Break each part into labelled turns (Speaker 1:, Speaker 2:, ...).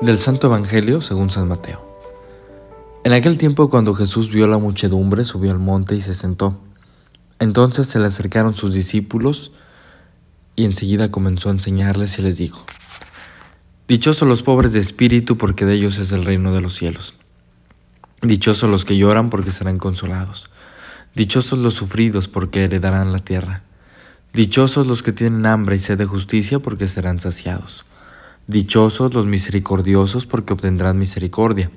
Speaker 1: Del Santo Evangelio según San Mateo. En aquel tiempo cuando Jesús vio la muchedumbre, subió al monte y se sentó. Entonces se le acercaron sus discípulos y enseguida comenzó a enseñarles y les dijo, Dichosos los pobres de espíritu porque de ellos es el reino de los cielos. Dichosos los que lloran porque serán consolados. Dichosos los sufridos porque heredarán la tierra. Dichosos los que tienen hambre y sed de justicia porque serán saciados. Dichosos los misericordiosos porque obtendrán misericordia.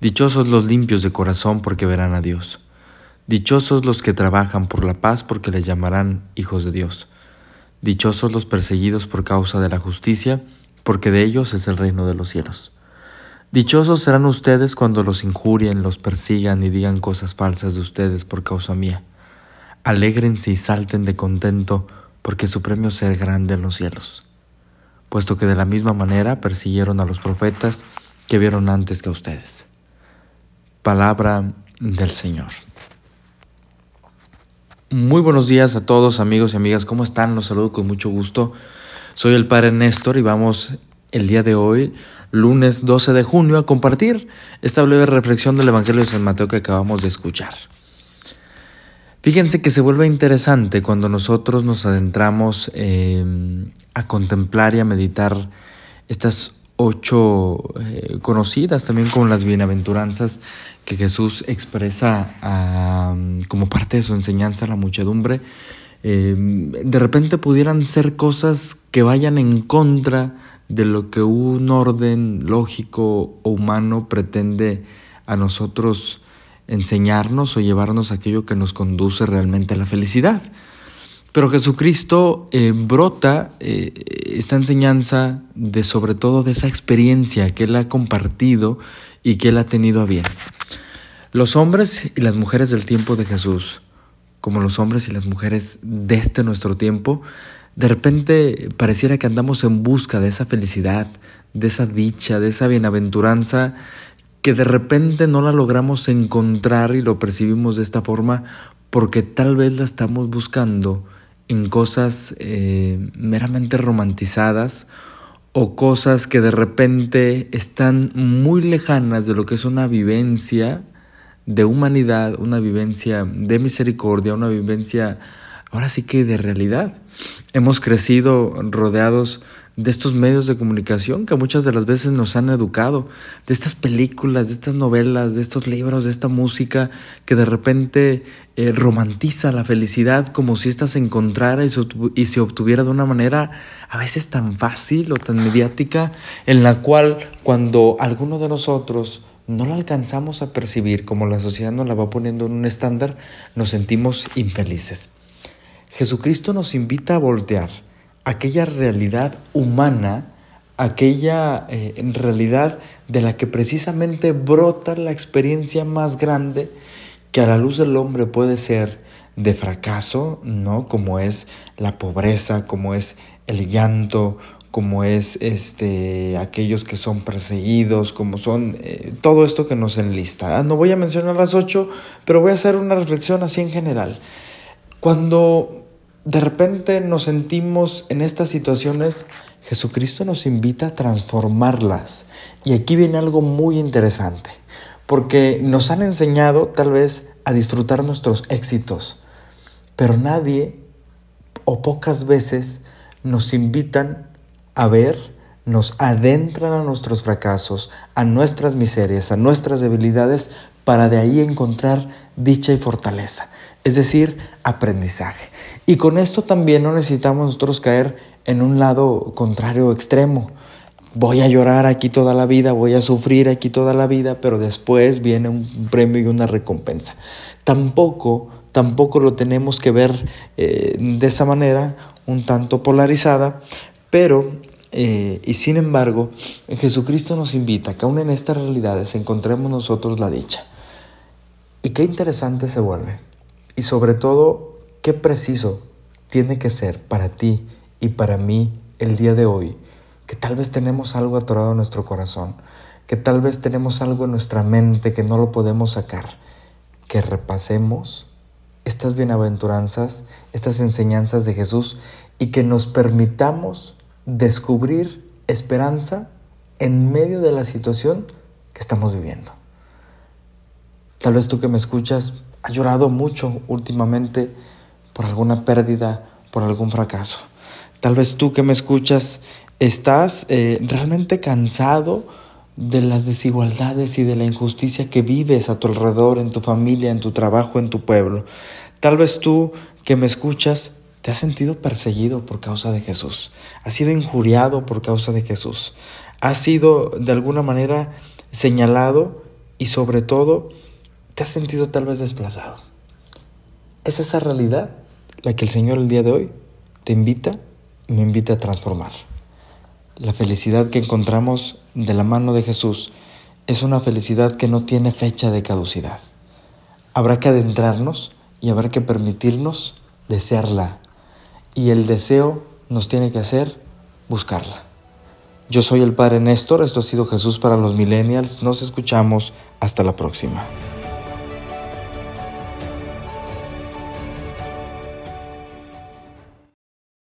Speaker 1: Dichosos los limpios de corazón porque verán a Dios. Dichosos los que trabajan por la paz porque les llamarán hijos de Dios. Dichosos los perseguidos por causa de la justicia porque de ellos es el reino de los cielos. Dichosos serán ustedes cuando los injurien, los persigan y digan cosas falsas de ustedes por causa mía. Alégrense y salten de contento porque su premio será grande en los cielos puesto que de la misma manera persiguieron a los profetas que vieron antes que a ustedes. Palabra del Señor. Muy buenos días a todos amigos y amigas, ¿cómo están? Los saludo con mucho gusto. Soy el Padre Néstor y vamos el día de hoy, lunes 12 de junio, a compartir esta breve reflexión del Evangelio de San Mateo que acabamos de escuchar. Fíjense que se vuelve interesante cuando nosotros nos adentramos em, a contemplar y a meditar estas ocho eh, conocidas también como las bienaventuranzas que Jesús expresa como parte de su enseñanza a la muchedumbre. Em, de repente pudieran ser cosas que vayan en contra de lo que un orden lógico o humano pretende a nosotros enseñarnos o llevarnos aquello que nos conduce realmente a la felicidad. Pero Jesucristo eh, brota eh, esta enseñanza de sobre todo de esa experiencia que Él ha compartido y que Él ha tenido a bien. Los hombres y las mujeres del tiempo de Jesús, como los hombres y las mujeres de este nuestro tiempo, de repente pareciera que andamos en busca de esa felicidad, de esa dicha, de esa bienaventuranza que de repente no la logramos encontrar y lo percibimos de esta forma porque tal vez la estamos buscando en cosas eh, meramente romantizadas o cosas que de repente están muy lejanas de lo que es una vivencia de humanidad, una vivencia de misericordia, una vivencia ahora sí que de realidad. Hemos crecido rodeados de estos medios de comunicación que muchas de las veces nos han educado, de estas películas, de estas novelas, de estos libros, de esta música que de repente eh, romantiza la felicidad como si ésta se encontrara y se, y se obtuviera de una manera a veces tan fácil o tan mediática, en la cual cuando alguno de nosotros no la alcanzamos a percibir como la sociedad nos la va poniendo en un estándar, nos sentimos infelices. Jesucristo nos invita a voltear aquella realidad humana, aquella eh, realidad de la que precisamente brota la experiencia más grande que a la luz del hombre puede ser de fracaso, ¿no? Como es la pobreza, como es el llanto, como es este aquellos que son perseguidos, como son eh, todo esto que nos enlista. Ah, no voy a mencionar las ocho, pero voy a hacer una reflexión así en general. Cuando de repente nos sentimos en estas situaciones, Jesucristo nos invita a transformarlas. Y aquí viene algo muy interesante, porque nos han enseñado tal vez a disfrutar nuestros éxitos, pero nadie o pocas veces nos invitan a ver, nos adentran a nuestros fracasos, a nuestras miserias, a nuestras debilidades, para de ahí encontrar dicha y fortaleza, es decir, aprendizaje. Y con esto también no necesitamos nosotros caer en un lado contrario extremo. Voy a llorar aquí toda la vida, voy a sufrir aquí toda la vida, pero después viene un premio y una recompensa. Tampoco, tampoco lo tenemos que ver eh, de esa manera, un tanto polarizada, pero eh, y sin embargo, Jesucristo nos invita que aún en estas realidades encontremos nosotros la dicha. Y qué interesante se vuelve. Y sobre todo, qué preciso tiene que ser para ti y para mí el día de hoy, que tal vez tenemos algo atorado en nuestro corazón, que tal vez tenemos algo en nuestra mente que no lo podemos sacar. que repasemos estas bienaventuranzas, estas enseñanzas de Jesús y que nos permitamos descubrir esperanza en medio de la situación que estamos viviendo. Tal vez tú que me escuchas has llorado mucho últimamente por alguna pérdida, por algún fracaso. Tal vez tú que me escuchas estás eh, realmente cansado de las desigualdades y de la injusticia que vives a tu alrededor, en tu familia, en tu trabajo, en tu pueblo. Tal vez tú que me escuchas te has sentido perseguido por causa de Jesús, has sido injuriado por causa de Jesús, has sido de alguna manera señalado y sobre todo te has sentido tal vez desplazado. Es esa realidad la que el Señor el día de hoy te invita me invita a transformar. La felicidad que encontramos de la mano de Jesús es una felicidad que no tiene fecha de caducidad. Habrá que adentrarnos y habrá que permitirnos desearla. Y el deseo nos tiene que hacer buscarla. Yo soy el Padre Néstor, esto ha sido Jesús para los Millennials, nos escuchamos, hasta la próxima.